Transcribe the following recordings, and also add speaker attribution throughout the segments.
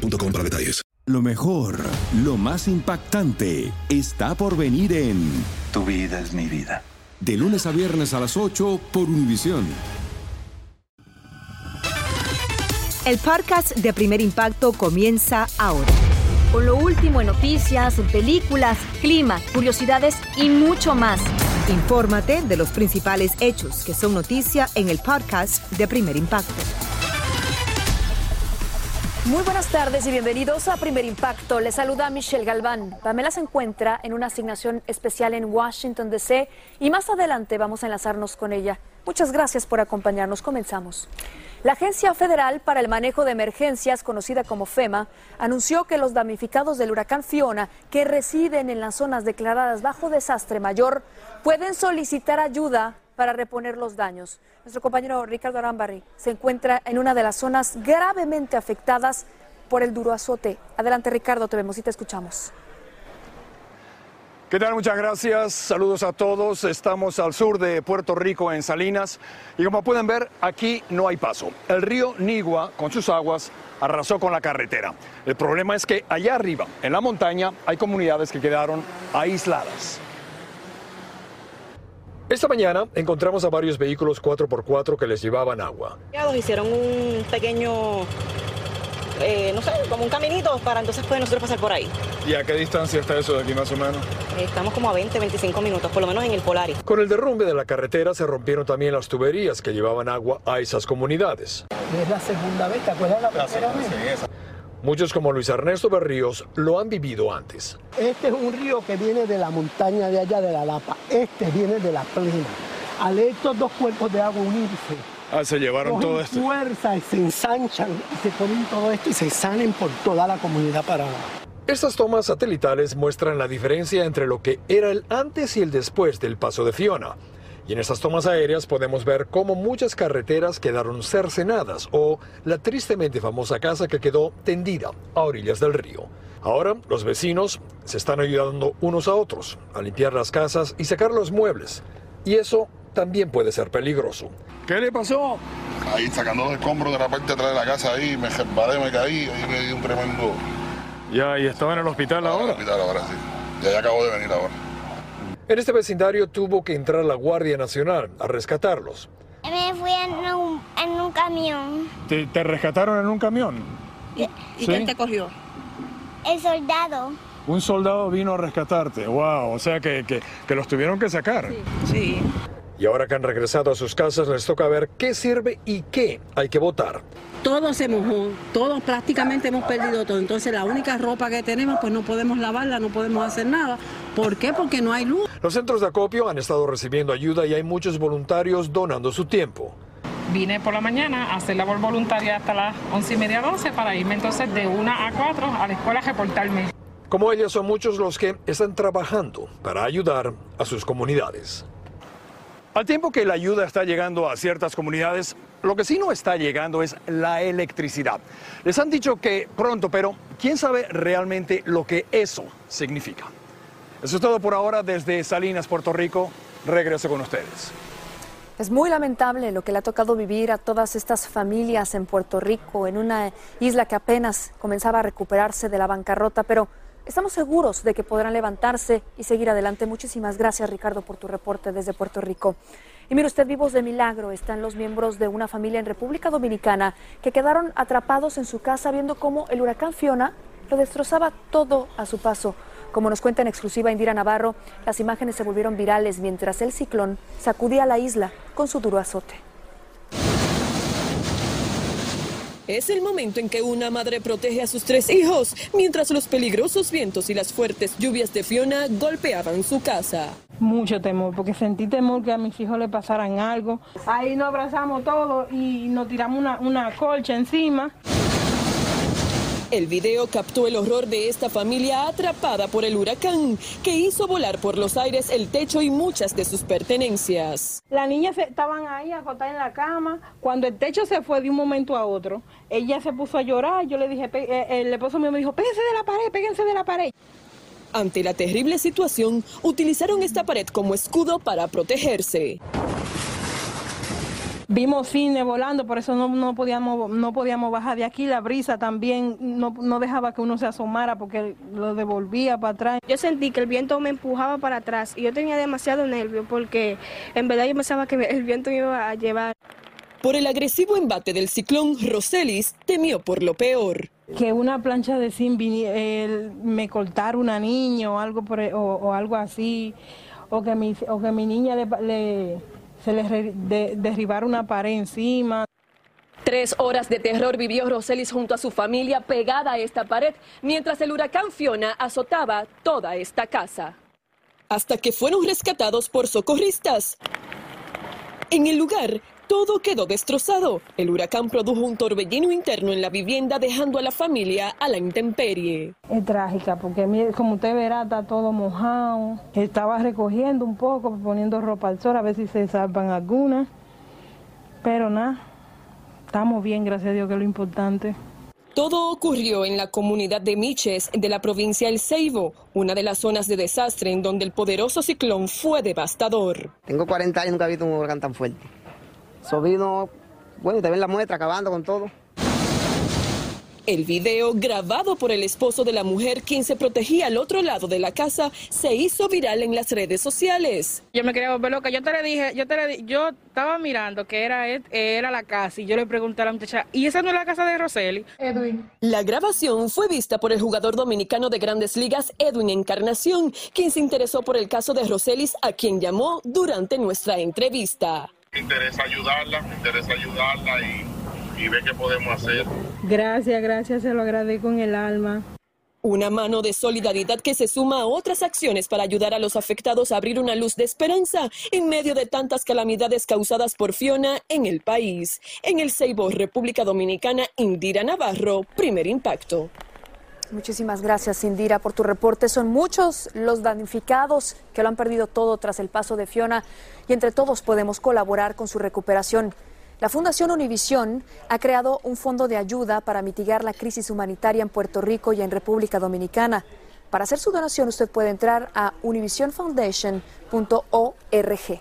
Speaker 1: boostmobile.com para detalles.
Speaker 2: Lo mejor, lo más impactante, está por venir en
Speaker 3: Tu vida es mi vida.
Speaker 2: De lunes a viernes a las 8 por Univisión.
Speaker 4: El podcast de Primer Impacto comienza ahora. Con lo último en noticias, películas, clima, curiosidades y mucho más. Infórmate de los principales hechos que son noticia en el podcast de Primer Impacto. Muy buenas tardes y bienvenidos a Primer Impacto. Les saluda Michelle Galván. Pamela se encuentra en una asignación especial en Washington, D.C. y más adelante vamos a enlazarnos con ella. Muchas gracias por acompañarnos. Comenzamos. La Agencia Federal para el Manejo de Emergencias, conocida como FEMA, anunció que los damnificados del huracán Fiona que residen en las zonas declaradas bajo desastre mayor pueden solicitar ayuda para reponer los daños. Nuestro compañero Ricardo Arambarri se encuentra en una de las zonas gravemente afectadas por el duro azote. Adelante Ricardo, te vemos y te escuchamos.
Speaker 5: ¿Qué tal? Muchas gracias. Saludos a todos. Estamos al sur de Puerto Rico, en Salinas. Y como pueden ver, aquí no hay paso. El río Nigua, con sus aguas, arrasó con la carretera. El problema es que allá arriba, en la montaña, hay comunidades que quedaron aisladas. Esta mañana encontramos a varios vehículos 4x4 que les llevaban agua.
Speaker 6: Hicieron un pequeño, eh, no sé, como un caminito para entonces poder nosotros pasar por ahí.
Speaker 5: ¿Y a qué distancia está eso de aquí más o menos?
Speaker 6: Estamos como a 20, 25 minutos, por lo menos en el Polaris.
Speaker 5: Con el derrumbe de la carretera se rompieron también las tuberías que llevaban agua a esas comunidades.
Speaker 7: Es la segunda vez, ¿te acuerdas la primera vez?
Speaker 5: Muchos como Luis Ernesto Berríos lo han vivido antes.
Speaker 7: Este es un río que viene de la montaña de allá de la Lapa. Este viene de la plena. Al estos dos cuerpos de agua unirse,
Speaker 5: Ah, se llevaron todo esto.
Speaker 7: fuerza y se ensanchan y se ponen todo esto y se salen por toda la comunidad para
Speaker 5: Estas tomas satelitales muestran la diferencia entre lo que era el antes y el después del paso de Fiona. Y en estas tomas aéreas podemos ver cómo muchas carreteras quedaron cercenadas o la tristemente famosa casa que quedó tendida a orillas del río. Ahora los vecinos se están ayudando unos a otros a limpiar las casas y sacar los muebles. Y eso también puede ser peligroso. ¿Qué le pasó?
Speaker 8: Ahí sacando los escombros de la parte de atrás de la casa ahí, me resbalé, me caí, ahí me dio un tremendo...
Speaker 5: Ya, y estaba en el hospital
Speaker 8: En el
Speaker 5: ahora.
Speaker 8: hospital ahora sí. Ya, ya acabo de venir ahora.
Speaker 5: En este vecindario tuvo que entrar la Guardia Nacional a rescatarlos.
Speaker 9: Me fui en un, en un camión.
Speaker 5: ¿Te, te rescataron en un camión?
Speaker 6: ¿Y,
Speaker 5: Sí.
Speaker 6: quién te cogió?
Speaker 9: El soldado.
Speaker 5: Un soldado vino a rescatarte. Wow, o sea que, que- que los tuvieron que sacar.
Speaker 6: Sí.
Speaker 5: Y ahora que han regresado a sus casas, les toca ver qué sirve y qué hay que votar.
Speaker 10: Todo se mojó, todos prácticamente hemos perdido todo. Entonces la única ropa que tenemos, pues no podemos lavarla, no podemos hacer nada. ¿Por qué? Porque no hay luz.
Speaker 5: Los centros de acopio han estado recibiendo ayuda y hay muchos voluntarios donando su tiempo.
Speaker 11: Vine por la mañana a hacer labor voluntaria hasta las once y media, 12 para irme entonces de una a cuatro a la escuela a reportarme.
Speaker 5: Como ellas son muchos los que están trabajando para ayudar a sus comunidades. Al tiempo que la ayuda está llegando a ciertas comunidades, lo que sí no está llegando es la electricidad. Les han dicho que pronto, pero ¿quién sabe realmente lo que eso significa? Eso es todo por ahora desde Salinas, Puerto Rico. Regreso con ustedes.
Speaker 4: Es muy lamentable lo que le ha tocado vivir a todas estas familias en Puerto Rico, en una isla que apenas comenzaba a recuperarse de la bancarrota, pero estamos seguros de que podrán levantarse y seguir adelante. Muchísimas gracias, Ricardo, por tu reporte desde Puerto Rico. Y mire usted, vivos de milagro están los miembros de una familia en República Dominicana que quedaron atrapados en su casa viendo cómo el huracán Fiona lo destrozaba todo a su paso. Como nos cuenta en exclusiva Indira Navarro, las imágenes se volvieron virales mientras el ciclón sacudía la isla con su duro azote.
Speaker 12: Es el momento en que una madre protege a sus tres hijos, mientras los peligrosos vientos y las fuertes lluvias de Fiona golpeaban su casa.
Speaker 10: Mucho temor, porque sentí temor que a mis hijos le pasaran algo. Ahí nos abrazamos todos y nos tiramos una, una colcha encima.
Speaker 12: El video captó el horror de esta familia atrapada por el huracán, que hizo volar por los aires el techo y muchas de sus pertenencias.
Speaker 13: Las niñas estaban ahí acostadas en la cama. Cuando el techo se fue de un momento a otro, ella se puso a llorar. Yo le dije, eh, el esposo mío me dijo, péguense de la pared, péguense de la pared.
Speaker 12: Ante la terrible situación, utilizaron esta pared como escudo para protegerse.
Speaker 13: Vimos cine volando, por eso no, podíamos, no podíamos bajar de aquí. La brisa también no, no, dejaba que uno se asomara porque lo devolvía para atrás.
Speaker 14: Yo sentí que el viento me empujaba para atrás y yo tenía demasiado nervio porque en verdad yo pensaba que el viento me iba a llevar.
Speaker 12: Por el agresivo embate del ciclón, Roselis temió por lo peor.
Speaker 13: Que una plancha de zinc me cortara una niña o algo, por, e, o, algo así, o que mi, o que mi niña le se les derribar una pared encima.
Speaker 12: Tres horas de terror vivió Roselis junto a su familia pegada a esta pared mientras el huracán Fiona azotaba toda esta casa. Hasta que fueron rescatados por socorristas. En el lugar, todo quedó destrozado. El huracán produjo un torbellino interno en la vivienda, dejando a la familia a la intemperie.
Speaker 13: Es trágica porque, como usted verá, está todo mojado. Estaba recogiendo un poco, poniendo ropa al sol, a ver si se salvan algunas. Pero nada, estamos bien, gracias a Dios, que es lo importante.
Speaker 12: Todo ocurrió en la comunidad de Miches de la provincia El Ceibo, una de las zonas de desastre en donde el poderoso ciclón fue devastador.
Speaker 15: Tengo 40 años, nunca he visto un huracán tan fuerte. Eso vino, bueno, te ven la muestra acabando con todo.
Speaker 12: El video, grabado por el esposo de la mujer, quien se protegía al otro lado de la casa, se hizo viral en las redes sociales.
Speaker 13: Yo me quería volver loca. Yo te le dije, yo te le yo estaba mirando que era, era la casa y yo le pregunté a la muchacha, ¿y esa no es la casa de Roseli?
Speaker 12: Edwin. La grabación fue vista por el jugador dominicano de Grandes Ligas, Edwin Encarnación, quien se interesó por el caso de Roselis, a quien llamó durante nuestra entrevista.
Speaker 8: Me interesa ayudarla, me interesa ayudarla y, ver qué podemos hacer.
Speaker 13: Gracias, gracias, se lo agradezco con el alma.
Speaker 12: Una mano de solidaridad que se suma a otras acciones para ayudar a los afectados a abrir una luz de esperanza en medio de tantas calamidades causadas por Fiona en el país. En el Ceibo, República Dominicana, Indira Navarro, primer impacto.
Speaker 4: Muchísimas gracias, Indira, por tu reporte. Son muchos los damnificados que lo han perdido todo tras el paso de Fiona y entre todos podemos colaborar con su recuperación. La Fundación Univisión ha creado un fondo de ayuda para mitigar la crisis humanitaria en Puerto Rico y en República Dominicana. Para hacer su donación usted puede entrar a univisionfoundation.org.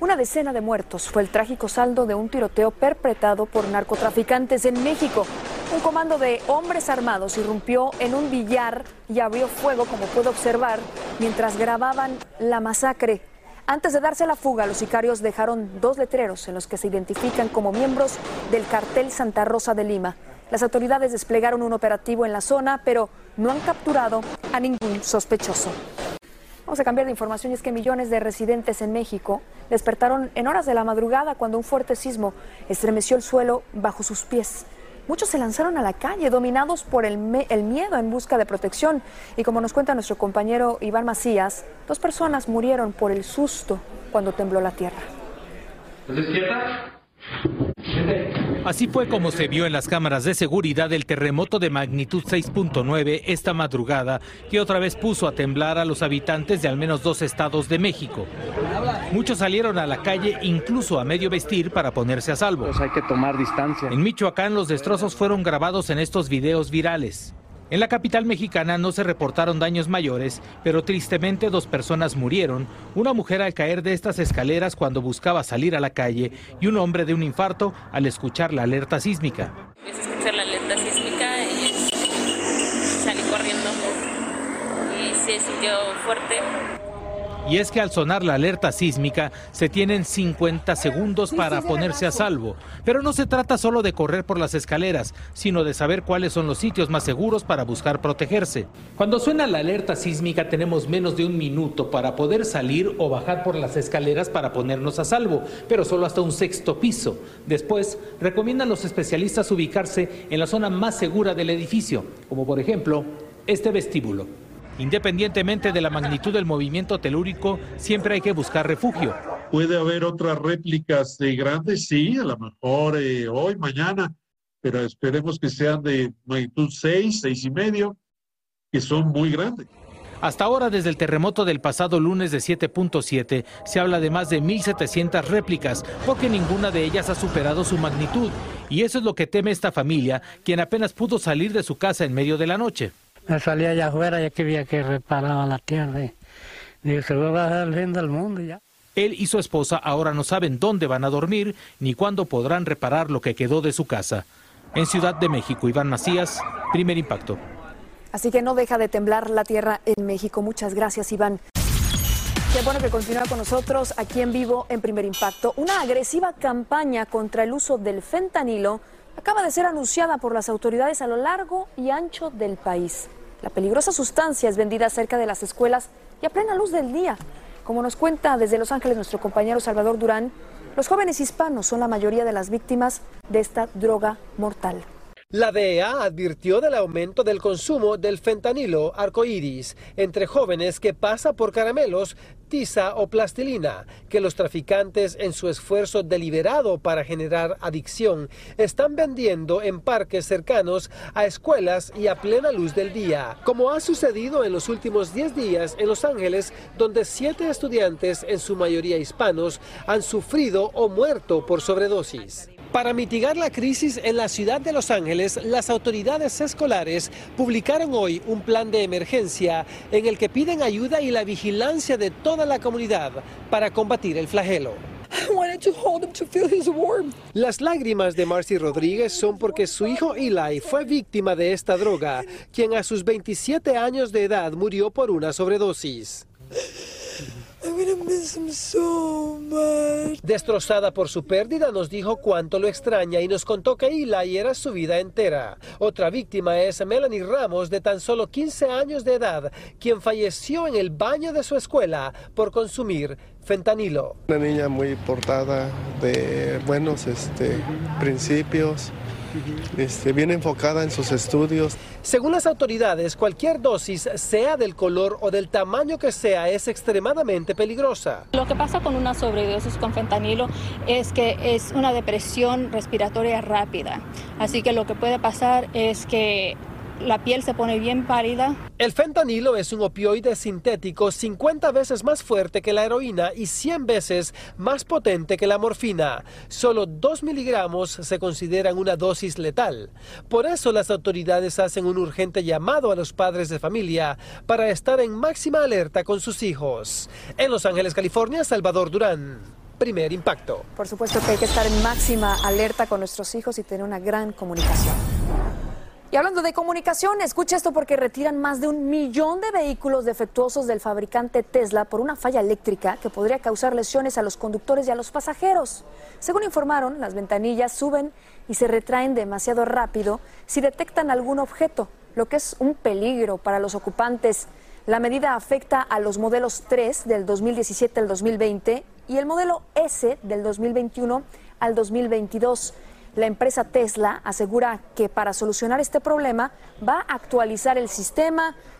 Speaker 4: Una decena de muertos fue el trágico saldo de un tiroteo perpetrado por narcotraficantes en México. Un comando de hombres armados irrumpió en un billar y abrió fuego, como puede observar, mientras grababan la masacre. Antes de darse la fuga, los sicarios dejaron dos letreros en los que se identifican como miembros del cartel Santa Rosa de Lima. Las autoridades desplegaron un operativo en la zona, pero no han capturado a ningún sospechoso. Vamos a cambiar de información es que millones de residentes en México despertaron en horas de la madrugada cuando un fuerte sismo estremeció el suelo bajo sus pies. Muchos se lanzaron a la calle dominados por el, miedo en busca de protección y como nos cuenta nuestro compañero Iván Macías, dos personas murieron por el susto cuando tembló la tierra.
Speaker 16: Así fue como se vio en las cámaras de seguridad el terremoto de magnitud 6.9 esta madrugada, que otra vez puso a temblar a los habitantes de al menos dos estados de México. Muchos salieron a la calle, incluso a medio vestir, para ponerse a salvo.
Speaker 17: Pues hay que tomar distancia.
Speaker 16: En Michoacán, los destrozos fueron grabados en estos videos virales. En la capital mexicana no se reportaron daños mayores, pero tristemente dos personas murieron, una mujer al caer de estas escaleras cuando buscaba salir a la calle y un hombre de un infarto al escuchar la alerta sísmica.
Speaker 18: escuchar la alerta sísmica y salí corriendo y se sintió fuerte
Speaker 16: y es que al sonar la alerta sísmica se tienen 50 segundos para ponerse a salvo. Pero no se trata solo de correr por las escaleras, sino de saber cuáles son los sitios más seguros para buscar protegerse. Cuando suena la alerta sísmica tenemos menos de un minuto para poder salir o bajar por las escaleras para ponernos a salvo, pero solo hasta un sexto piso. Después, recomiendan los especialistas ubicarse en la zona más segura del edificio, como por ejemplo este vestíbulo. Independientemente de la magnitud del movimiento telúrico, siempre hay que buscar refugio.
Speaker 19: Puede haber otras réplicas de grandes, sí, a lo mejor eh, hoy, mañana,
Speaker 17: pero esperemos que sean de magnitud 6, 6 y medio, que son muy grandes.
Speaker 16: Hasta ahora, desde el terremoto del pasado lunes de 7.7, se habla de más de 1.700 réplicas, porque ninguna de ellas ha superado su magnitud. Y eso es lo que teme esta familia, quien apenas pudo salir de su casa en medio de la noche.
Speaker 19: Me salí allá afuera, ya que había que reparar la tierra. Y digo, se va a bajar el fin del mundo ya.
Speaker 16: Él y su esposa ahora no saben dónde van a dormir ni cuándo podrán reparar lo que quedó de su casa. En Ciudad de México, Iván Macías, primer impacto.
Speaker 4: Así que no deja de temblar la tierra en México. Muchas gracias, Iván. Qué bueno que continúa con nosotros aquí en vivo en Primer Impacto. Una agresiva campaña contra el uso del fentanilo acaba de ser anunciada por las autoridades a lo largo y ancho del país. La peligrosa sustancia es vendida cerca de las escuelas y a plena luz del día. Como nos cuenta desde Los Ángeles nuestro compañero Salvador Durán, los jóvenes hispanos son la mayoría de las víctimas de esta droga mortal.
Speaker 20: La DEA advirtió del aumento del consumo del fentanilo arcoíris entre jóvenes que pasa por caramelos, tiza o plastilina, que los traficantes en su esfuerzo deliberado para generar adicción están vendiendo en parques cercanos a escuelas y a plena luz del día, como ha sucedido en los últimos 10 días en Los Ángeles, donde siete estudiantes, en su mayoría hispanos, han sufrido o muerto por sobredosis. Para mitigar la crisis en la ciudad de Los Ángeles, las autoridades escolares publicaron hoy un plan de emergencia en el que piden ayuda y la vigilancia de toda la comunidad para combatir el flagelo. Las lágrimas de Marcy Rodríguez son porque su hijo Eli fue víctima de esta droga, quien a sus 27 años de edad murió por una sobredosis. Destrozada por su pérdida, nos dijo cuánto lo extraña y nos contó que Eli era su vida entera. Otra víctima es Melanie Ramos, de tan solo 15 años de edad, quien falleció en el baño de su escuela por consumir fentanilo.
Speaker 21: Una niña muy portada de buenos este, principios este, bien enfocada en sus estudios.
Speaker 20: Según las autoridades, cualquier dosis, sea del color o del tamaño que sea, es extremadamente peligrosa.
Speaker 22: Lo que pasa con una sobredosis con fentanilo es que es una depresión respiratoria rápida. Así que lo que puede pasar es que la piel se pone bien pálida.
Speaker 20: El fentanilo es un opioide sintético 50 veces más fuerte que la heroína y 100 veces más potente que la morfina. Solo 2 miligramos se consideran una dosis letal. Por eso las autoridades hacen un urgente llamado a los padres de familia para estar en máxima alerta con sus hijos. En Los Ángeles, California, Salvador Durán. Primer impacto.
Speaker 4: Por supuesto que hay que estar en máxima alerta con nuestros hijos y tener una gran comunicación. Y hablando de comunicación, escucha esto porque retiran más de un millón de vehículos defectuosos del fabricante Tesla por una falla eléctrica que podría causar lesiones a los conductores y a los pasajeros. Según informaron, las ventanillas suben y se retraen demasiado rápido si detectan algún objeto, lo que es un peligro para los ocupantes. La medida afecta a los modelos 3 del 2017 al 2020 y el modelo S del 2021 al 2022. La empresa Tesla asegura que para solucionar este problema va a actualizar el sistema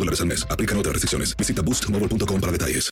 Speaker 1: dólares al mes. Aplican otras restricciones. Visita boostmobile.com para detalles.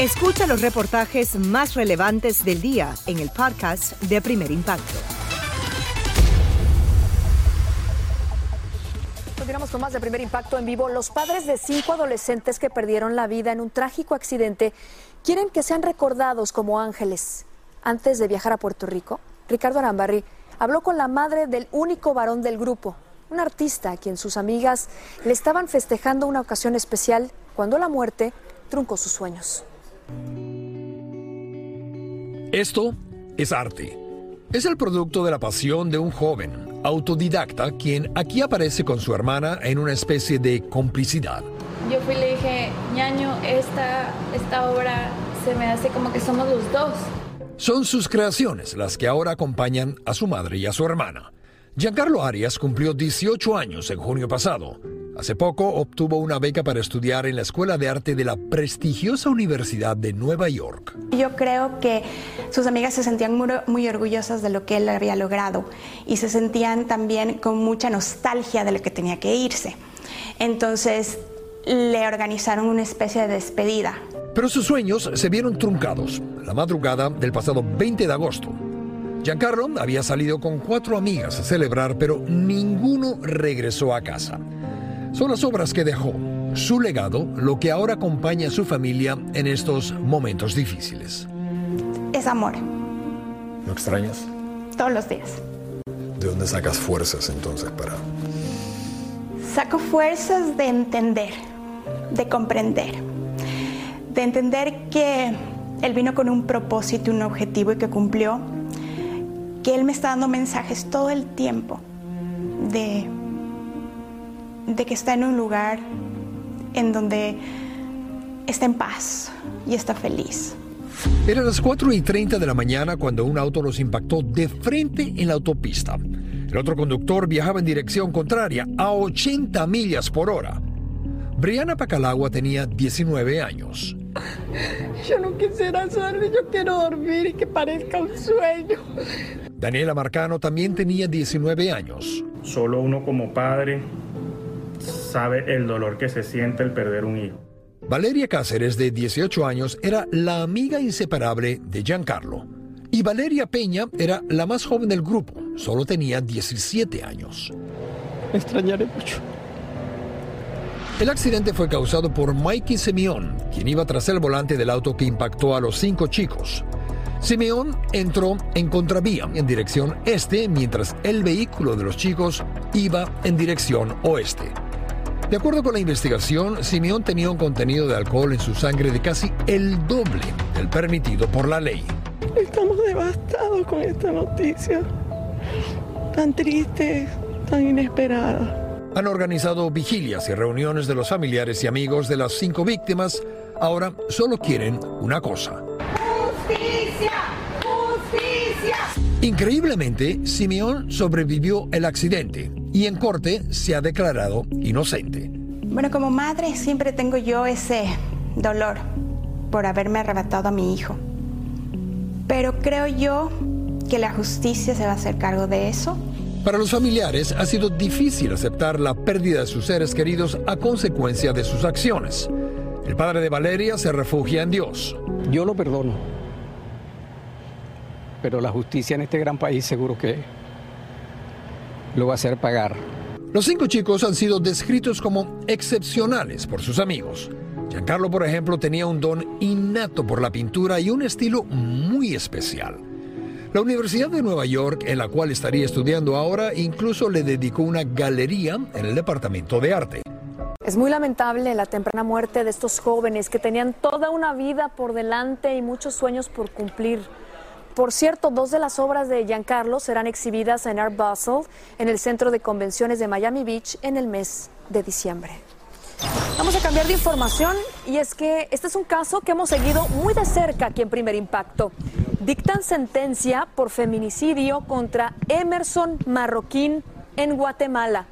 Speaker 23: Escucha los reportajes más relevantes del día en el podcast de Primer Impacto.
Speaker 4: Continuamos con más de Primer Impacto en vivo. Los padres de cinco adolescentes que perdieron la vida en un trágico accidente quieren que sean recordados como ángeles. Antes de viajar a Puerto Rico, Ricardo Arambarri habló con la madre del único varón del grupo, un artista a quien sus amigas le estaban festejando una ocasión especial cuando la muerte truncó sus sueños.
Speaker 24: Esto es arte. Es el producto de la pasión de un joven, autodidacta, quien aquí aparece con su hermana en una especie de complicidad.
Speaker 25: Yo fui y le dije, ñaño, esta, esta obra se me hace como que somos los dos.
Speaker 24: Son sus creaciones las que ahora acompañan a su madre y a su hermana. Giancarlo Arias cumplió 18 años en junio pasado. Hace poco obtuvo una beca para estudiar en la Escuela de Arte de la prestigiosa Universidad de Nueva York.
Speaker 26: Yo creo que sus amigas se sentían muy, muy, orgullosas de lo que él había logrado y se sentían también con mucha nostalgia de lo que tenía que irse. Entonces le organizaron una especie de despedida.
Speaker 24: Pero sus sueños se vieron truncados la madrugada del pasado 20 de agosto. Giancarlo había salido con cuatro amigas a celebrar, pero ninguno regresó a casa. Son las obras que dejó, su legado, lo que ahora acompaña a su familia en estos momentos difíciles.
Speaker 26: Es amor.
Speaker 24: ¿No extrañas?
Speaker 26: Todos los días.
Speaker 24: ¿De dónde sacas fuerzas entonces para...?
Speaker 26: Saco fuerzas de entender, de comprender, de entender que él vino con un propósito, un objetivo y que cumplió, que él me está dando mensajes todo el tiempo de de que está en un lugar en donde está en paz y está feliz.
Speaker 24: Eran las 4 y 30 de la mañana cuando un auto los impactó de frente en la autopista. El otro conductor viajaba en dirección contraria a 80 millas por hora. Brianna Pacalagua tenía 19 años.
Speaker 27: Yo no quisiera hacerlo, yo quiero dormir y que parezca un sueño.
Speaker 24: Daniela Marcano también tenía 19 años.
Speaker 28: Solo uno como padre sabe el dolor que se siente el perder un hijo.
Speaker 24: Valeria Cáceres, de 18 años, era la amiga inseparable de Giancarlo. Y Valeria Peña era la más joven del grupo, solo tenía 17 años.
Speaker 27: Me extrañaré mucho.
Speaker 24: El accidente fue causado por Mikey Simeón, quien iba tras el volante del auto que impactó a los cinco chicos. Simeón entró en contravía en dirección este, mientras el vehículo de los chicos iba en dirección oeste. De acuerdo con la investigación, Simeón tenía un contenido de alcohol en su sangre de casi el doble del permitido por la ley.
Speaker 27: Estamos devastados con esta noticia, tan triste, tan inesperada.
Speaker 24: Han organizado vigilias y reuniones de los familiares y amigos de las cinco víctimas. Ahora solo quieren una cosa.
Speaker 27: ¡Justicia! ¡Justicia!
Speaker 24: Increíblemente, Simeón sobrevivió el accidente y en corte se ha declarado inocente.
Speaker 26: Bueno, como madre siempre tengo yo ese dolor por haberme arrebatado a mi hijo. Pero creo yo que la justicia se va a hacer cargo de eso.
Speaker 24: Para los familiares ha sido difícil aceptar la pérdida de sus seres queridos a consecuencia de sus acciones. El padre de Valeria se refugia en Dios.
Speaker 29: Yo lo perdono pero la justicia en este gran país seguro que lo va a hacer pagar.
Speaker 24: Los cinco chicos han sido descritos como excepcionales por sus amigos. Giancarlo, por ejemplo, tenía un don innato por la pintura y un estilo muy especial. La Universidad de Nueva York, en la cual estaría estudiando ahora, incluso le dedicó una galería en el Departamento de Arte.
Speaker 4: Es muy lamentable la temprana muerte de estos jóvenes que tenían toda una vida por delante y muchos sueños por cumplir. Por cierto, dos de las obras de Giancarlo serán exhibidas en Art Basel, en el Centro de Convenciones de Miami Beach, en el mes de diciembre. Vamos a cambiar de información y es que este es un caso que hemos seguido muy de cerca aquí en Primer Impacto. Dictan sentencia por feminicidio contra Emerson Marroquín en Guatemala.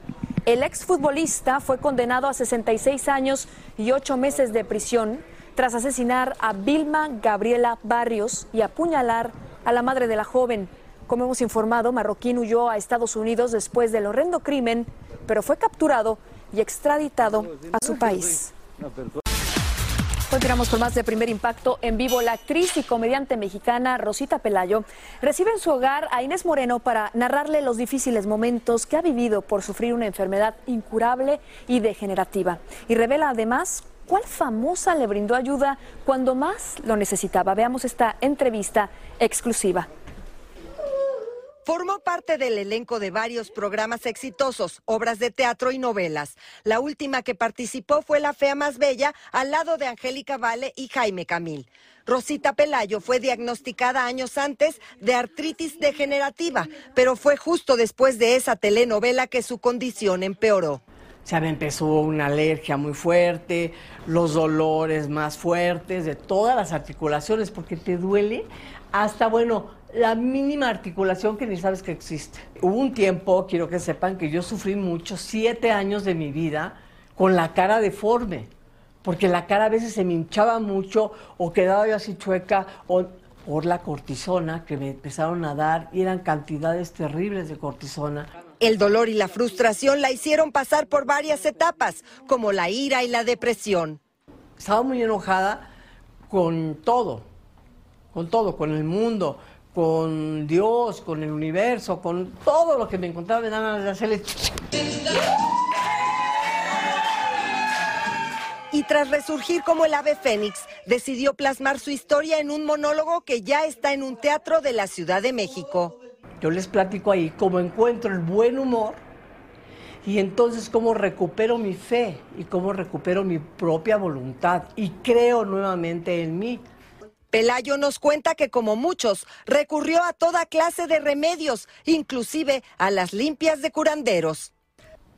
Speaker 4: El exfutbolista fue condenado a 66 años y 8 meses de prisión tras asesinar a Vilma Gabriela Barrios y apuñalar a la madre de la joven. Como hemos informado, Marroquín huyó a Estados Unidos después del horrendo crimen, pero fue capturado y extraditado a su país. Continuamos con más de primer impacto en vivo. La actriz y comediante mexicana Rosita Pelayo recibe en su hogar a Inés Moreno para narrarle los difíciles momentos que ha vivido por sufrir una enfermedad incurable y degenerativa. Y revela además ¿Cuál famosa le brindó ayuda cuando más lo necesitaba? Veamos esta entrevista exclusiva.
Speaker 30: Formó parte del elenco de varios programas exitosos, obras de teatro y novelas. La última que participó fue La Fea Más Bella, al lado de Angélica Vale y Jaime Camil. Rosita Pelayo fue diagnosticada años antes de artritis degenerativa, pero fue justo después de esa telenovela que su condición empeoró.
Speaker 31: Se me empezó una alergia muy fuerte, los dolores más fuertes de todas las articulaciones, porque te duele hasta, bueno, la mínima articulación que ni sabes que existe. Hubo un tiempo, quiero que sepan, que yo sufrí mucho, siete años de mi vida, con la cara deforme porque la cara a veces se me hinchaba mucho o quedaba yo así chueca o por la cortisona que me empezaron a dar y eran cantidades terribles de cortisona.
Speaker 30: El dolor y la frustración la hicieron pasar por varias etapas, como la ira y la depresión.
Speaker 31: Estaba muy enojada con todo, con todo, con el mundo, con Dios, con el universo, con todo lo que me encontraba, me daban de hacerle...
Speaker 30: y tras resurgir como el ave fénix, decidió plasmar su historia en un monólogo que ya está en un teatro de la Ciudad de México.
Speaker 31: Yo les platico ahí cómo encuentro el buen humor y entonces cómo recupero mi fe y cómo recupero mi propia voluntad y creo nuevamente en mí.
Speaker 30: Pelayo nos cuenta que como muchos recurrió a toda clase de remedios, inclusive a las limpias de curanderos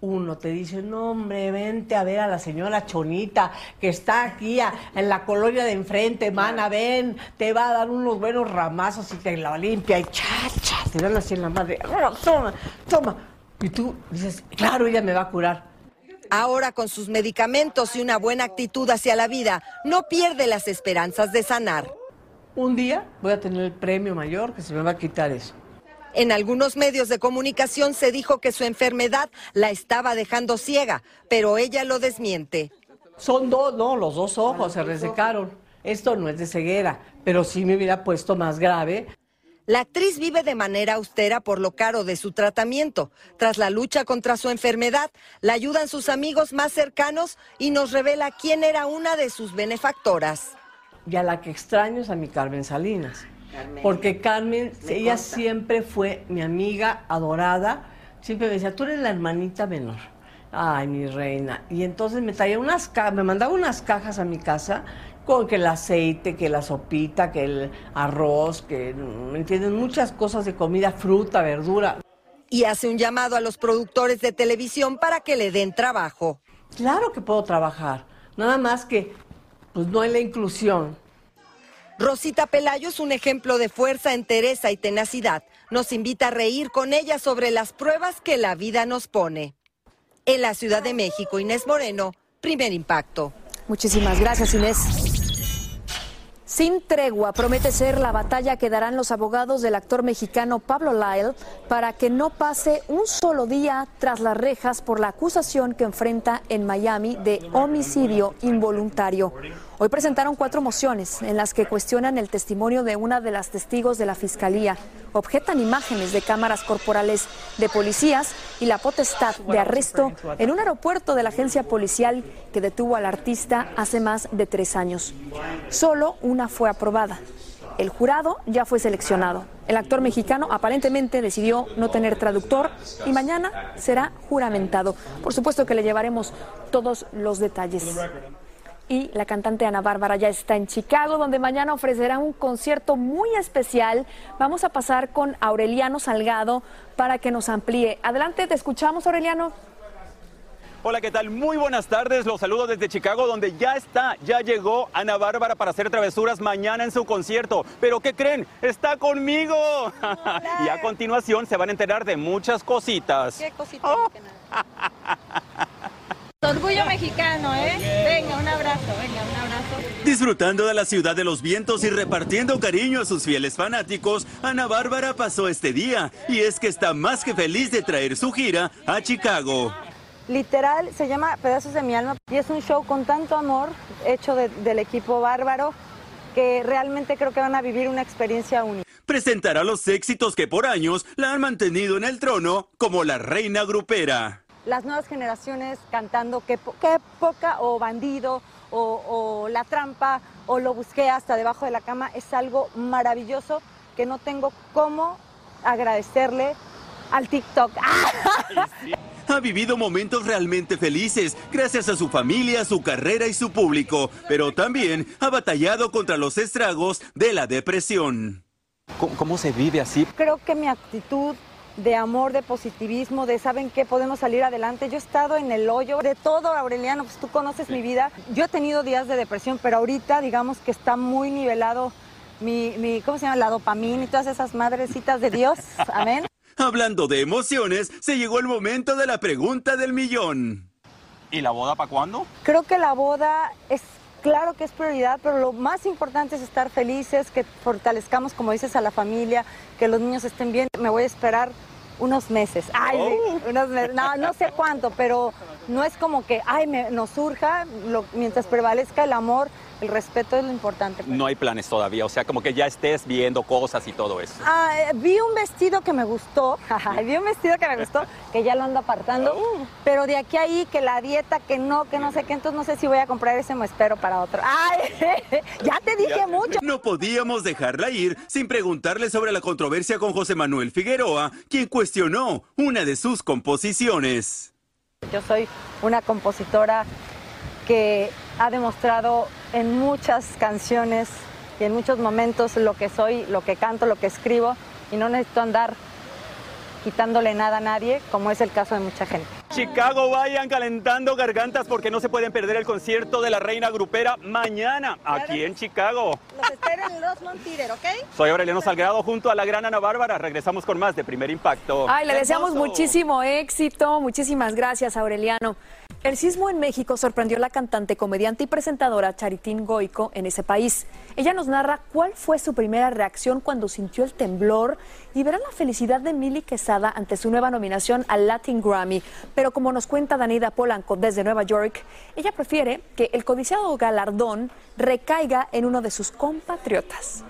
Speaker 31: uno te dice, no hombre, vente a ver a la señora Chonita que está aquí en la colonia de enfrente, mana, ven, te va a dar unos buenos ramazos y te la limpia y cha, cha, te dan así en la madre, toma, toma. Y tú dices, claro, ella me va a curar.
Speaker 30: Ahora con sus medicamentos y una buena actitud hacia la vida, no pierde las esperanzas de sanar.
Speaker 31: Un día voy a tener el premio mayor que se me va a quitar eso.
Speaker 30: En algunos medios de comunicación se dijo que su enfermedad la estaba dejando ciega, pero ella lo desmiente.
Speaker 31: Son dos, no, los dos ojos se resecaron. Esto no es de ceguera, pero sí me hubiera puesto más grave.
Speaker 30: La actriz vive de manera austera por lo caro de su tratamiento. Tras la lucha contra su enfermedad, la ayudan sus amigos más cercanos y nos revela quién era una de sus benefactoras.
Speaker 31: Y a la que extraño es a mi Carmen Salinas. Porque Carmen, ella siempre fue mi amiga adorada. Siempre me decía, tú eres la hermanita menor. Ay, mi reina. Y entonces me traía unas me mandaba unas cajas a mi casa con que el aceite, que la sopita, que el arroz, que, ¿me entienden? Muchas cosas de comida, fruta, verdura.
Speaker 30: Y hace un llamado a los productores de televisión para que le den trabajo.
Speaker 31: Claro que puedo trabajar. Nada más que, pues no hay la inclusión.
Speaker 30: Rosita Pelayo es un ejemplo de fuerza, entereza y tenacidad. Nos invita a reír con ella sobre las pruebas que la vida nos pone. En la Ciudad de México, Inés Moreno, primer impacto.
Speaker 4: Muchísimas gracias, Inés. Sin tregua promete ser la batalla que darán los abogados del actor mexicano Pablo Lyle para que no pase un solo día tras las rejas por la acusación que enfrenta en Miami de homicidio involuntario. Hoy presentaron cuatro mociones en las que cuestionan el testimonio de una de las testigos de la Fiscalía, objetan imágenes de cámaras corporales de policías y la potestad de arresto en un aeropuerto de la agencia policial que detuvo al artista hace más de tres años. Solo una fue aprobada. El jurado ya fue seleccionado. El actor mexicano aparentemente decidió no tener traductor y mañana será juramentado. Por supuesto que le llevaremos todos los detalles y la cantante Ana Bárbara ya está en Chicago, donde mañana ofrecerá un concierto muy especial. Vamos a pasar con Aureliano Salgado para que nos amplíe. Adelante, te escuchamos, Aureliano.
Speaker 32: Hola, ¿qué tal? Muy buenas tardes. Los saludo desde Chicago, donde ya está, ya llegó Ana Bárbara para hacer travesuras mañana en su concierto. Pero ¿qué creen? Está conmigo. y a continuación se van a enterar de muchas cositas.
Speaker 33: ¿Qué cositas? Oh. Orgullo mexicano, ¿eh? Venga, un abrazo, venga, un abrazo.
Speaker 32: Disfrutando de la ciudad de los vientos y repartiendo cariño a sus fieles fanáticos, Ana Bárbara pasó este día y es que está más que feliz de traer su gira a Chicago.
Speaker 33: Literal, se llama Pedazos de mi alma y es un show con tanto amor hecho del equipo bárbaro que realmente creo que van a vivir una experiencia única.
Speaker 32: Presentará los éxitos que por años la han mantenido en el trono como la reina grupera
Speaker 33: las nuevas generaciones cantando qué, qué poca o bandido o, la trampa o lo busqué hasta debajo de la cama es algo maravilloso que no tengo cómo agradecerle al TikTok.
Speaker 34: Ha vivido momentos realmente felices gracias a su familia, su carrera y su público, pero también ha batallado contra los estragos de la depresión.
Speaker 32: ¿Cómo, se vive así?
Speaker 33: Creo que mi actitud de amor, de positivismo, de saben que podemos salir adelante. Yo he estado en el hoyo de todo, Aureliano, pues tú conoces mi vida. Yo he tenido días de depresión, pero ahorita digamos que está muy nivelado mi, mi ¿cómo se llama? La dopamina y todas esas madrecitas de Dios. Amén.
Speaker 34: Hablando de emociones, se llegó el momento de la pregunta del millón.
Speaker 32: ¿Y la boda para cuándo?
Speaker 33: Creo que la boda es claro que es prioridad, pero lo más importante es estar felices, que fortalezcamos, como dices, a la familia, que los niños estén bien. Me voy a esperar unos meses. Ay,
Speaker 32: Oh.
Speaker 33: unos meses. No, no sé cuánto, pero no es como que, ay, me, nos surja, lo- mientras prevalezca el amor, el respeto es lo importante.
Speaker 32: No hay planes todavía, o sea, como que ya estés viendo cosas y todo eso.
Speaker 33: Ah, eh, vi un vestido que me gustó, vi un vestido que me gustó, que ya lo ando apartando, pero de aquí a ahí que la dieta, que no, que no sé qué, entonces no sé si voy a comprar ese, me espero para otro. Ay, ya te dije mucho.
Speaker 34: No podíamos dejarla ir sin preguntarle sobre la controversia con José Manuel Figueroa, quien cuestionó una de sus composiciones.
Speaker 33: Yo soy una compositora que ha demostrado en muchas canciones y en muchos momentos lo que soy, lo que canto, lo que escribo y no necesito andar quitándole nada a nadie, como es el caso de mucha gente.
Speaker 32: Chicago, vayan calentando gargantas porque no se pueden perder el concierto de la Reina Grupera mañana aquí en Chicago.
Speaker 33: Los espero en Los Montirer, ¿ok?
Speaker 32: Soy Aureliano Salgado junto a la gran Ana Bárbara. Regresamos con más de Primer Impacto.
Speaker 4: Ay, le deseamos
Speaker 32: Hermoso.
Speaker 4: muchísimo éxito. Muchísimas gracias, Aureliano. El sismo en México sorprendió a la cantante, comediante y presentadora Charitín Goico en ese país. Ella nos narra cuál fue su primera reacción cuando sintió el temblor y verá la felicidad de Milly Quesada ante su nueva nominación al Latin Grammy. Pero como nos cuenta Danida Polanco desde Nueva York, ella prefiere que el codiciado galardón recaiga en uno de sus compatriotas.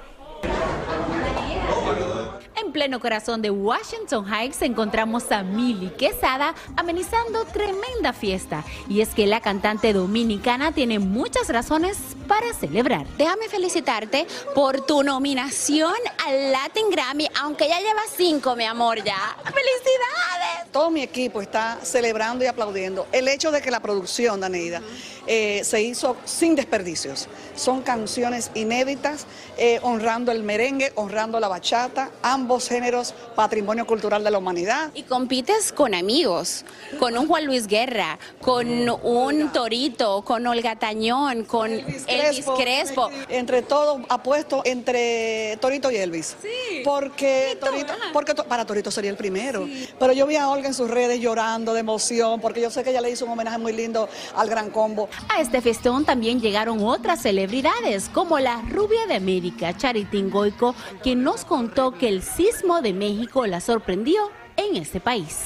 Speaker 35: En pleno corazón de Washington Heights encontramos a Milly Quesada amenizando tremenda fiesta. Y es que la cantante dominicana tiene muchas razones para celebrar.
Speaker 36: Déjame felicitarte por tu nominación al Latin Grammy, aunque ya llevas cinco, mi amor, ya. ¡Felicidades!
Speaker 37: Todo mi equipo está celebrando y aplaudiendo el hecho de que la producción, Daneida, eh, se hizo sin desperdicios. Son canciones inéditas, eh, honrando el merengue, honrando la bachata, ambos géneros patrimonio cultural de la humanidad.
Speaker 36: Y compites con amigos, con un Juan Luis Guerra, con un Torito, con Olga Tañón, con Elvis Crespo.
Speaker 37: Entre todos apuesto entre Torito y Elvis. Porque, Torito, porque to- para Torito sería el primero. Pero yo vi a Olga en sus redes llorando de emoción, porque yo sé que ella le hizo un homenaje muy lindo al Gran Combo.
Speaker 35: A este festón también llegaron otras celebridades, como la rubia de América, Charitín Goico, quien nos contó que el sismo de México la sorprendió en este país.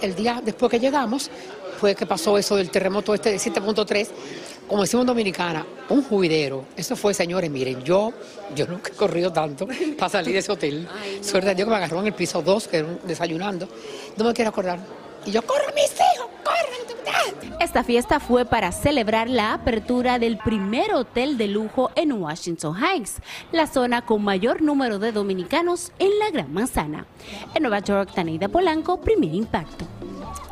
Speaker 38: El día después que llegamos fue que pasó eso del terremoto este de 7.3, como decimos Dominicana, un juidero. Eso fue, señores, miren, yo, yo nunca he corrido tanto para salir de ese hotel. Suerte de Dios que me agarró en el piso 2, que era un- desayunando. No me quiero acordar. Y yo, corre mis hijos, corre.
Speaker 35: Esta fiesta fue para celebrar la apertura del primer hotel de lujo en Washington Heights, la zona con mayor número de dominicanos en la Gran Manzana. En Nueva York, Taneida Polanco, primer impacto.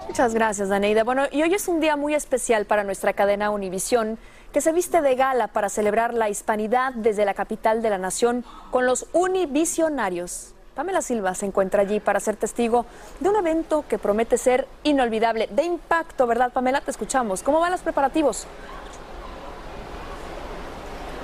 Speaker 4: Muchas gracias, Daneida. Bueno, y hoy es un día muy especial para nuestra cadena Univisión, que se viste de gala para celebrar la hispanidad desde la capital de la nación con los Univisionarios. Pamela Silva se encuentra allí para ser testigo de un evento que promete ser inolvidable, de impacto, ¿verdad, Pamela? Te escuchamos. ¿Cómo van los preparativos?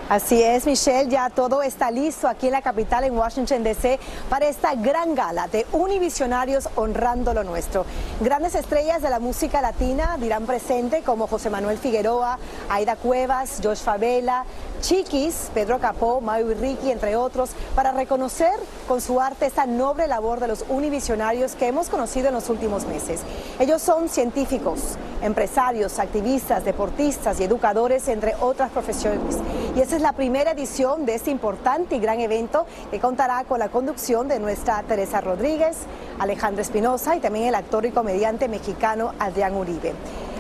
Speaker 39: Así es, Michelle, ya todo está listo aquí en la capital, en Washington, D.C., para esta gran gala de Univisionarios honrando lo nuestro. Grandes estrellas de la música latina dirán presente como José Manuel Figueroa, Aida Cuevas, Josh Favela, Chiquis, Pedro Capó, Mayo y entre otros, para reconocer con su arte esta noble labor de los univisionarios que hemos conocido en los últimos meses. Ellos son científicos, empresarios, activistas, deportistas y educadores, entre otras profesiones. Y esa es la primera edición de este importante y gran evento que contará con la conducción de nuestra Teresa Rodríguez, Alejandro Espinosa y también el actor y comediante mexicano Adrián Uribe.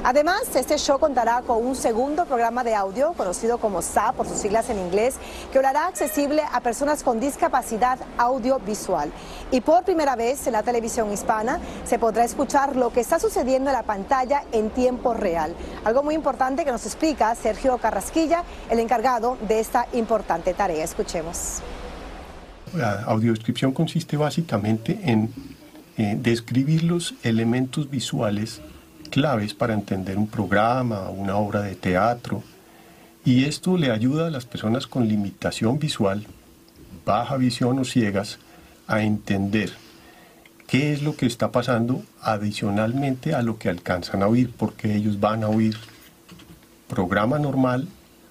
Speaker 39: Además, este show contará con un segundo programa de audio, conocido como SA por sus siglas en inglés, que hará accesible a personas con discapacidad audiovisual. Y por primera vez en la televisión hispana se podrá escuchar lo que está sucediendo en la pantalla en tiempo real. Algo muy importante que nos explica Sergio Carrasquilla, el encargado de esta importante tarea. Escuchemos.
Speaker 40: La audiodescripción consiste básicamente en eh, describir los elementos visuales claves para entender un programa, una obra de teatro, y esto le ayuda a las personas con limitación visual, baja visión o ciegas, a entender qué es lo que está pasando adicionalmente a lo que alcanzan a oír, porque ellos van a oír programa normal,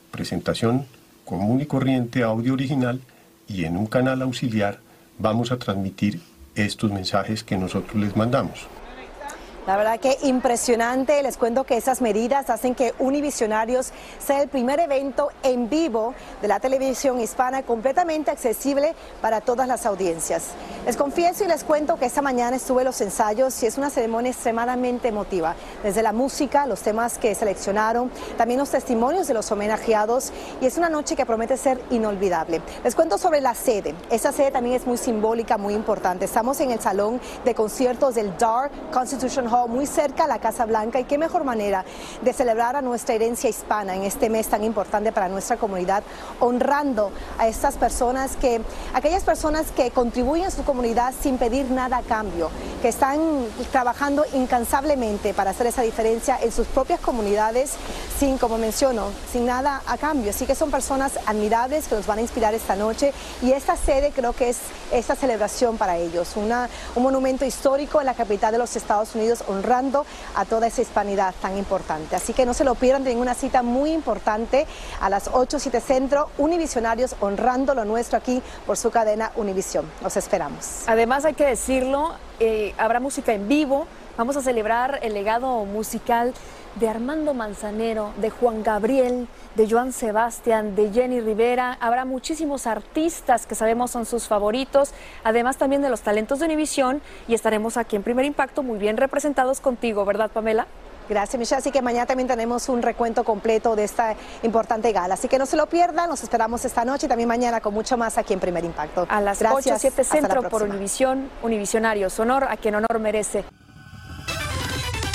Speaker 40: presentación común y corriente, audio original, y en un canal auxiliar vamos a transmitir estos mensajes que nosotros les mandamos.
Speaker 39: La verdad que impresionante. Les cuento que esas medidas hacen que Univisionarios sea el primer evento en vivo de la televisión hispana completamente accesible para todas las audiencias. Les confieso y les cuento que esta mañana estuve en los ensayos y es una ceremonia extremadamente emotiva. Desde la música, los temas que seleccionaron, también los testimonios de los homenajeados y es una noche que promete ser inolvidable. Les cuento sobre la sede. Esa sede también es muy simbólica, muy importante. Estamos en el salón de conciertos del Dark Constitution muy cerca a la Casa Blanca y qué mejor manera de celebrar a nuestra herencia hispana en este mes tan importante para nuestra comunidad, honrando a estas personas que, aquellas personas que contribuyen a su comunidad sin pedir nada a cambio, que están trabajando incansablemente para hacer esa diferencia en sus propias comunidades sin, como menciono, sin nada a cambio. Así que son personas admirables que nos van a inspirar esta noche y esta sede creo que es esta celebración para ellos, una, un monumento histórico en la capital de los Estados Unidos honrando a toda esa hispanidad tan importante. Así que no se lo pierdan, tienen una cita muy importante a las 8, 7 Centro, Univisionarios honrando lo nuestro aquí por su cadena Univisión. Los esperamos.
Speaker 4: Además hay que decirlo, eh, habrá música en vivo, vamos a celebrar el legado musical de Armando Manzanero, de Juan Gabriel, de Joan Sebastián, de Jenny Rivera. Habrá muchísimos artistas que sabemos son sus favoritos, además también de los talentos de Univisión y estaremos aquí en Primer Impacto muy bien representados contigo, ¿verdad, Pamela?
Speaker 39: Gracias, Michelle. Así que mañana también tenemos un recuento completo de esta importante gala. Así que no se lo pierdan, nos esperamos esta noche y también mañana con mucho más aquí en Primer Impacto.
Speaker 4: A las Gracias. 8, 7 Centro por Univisión, Univisionarios. Honor a quien honor merece.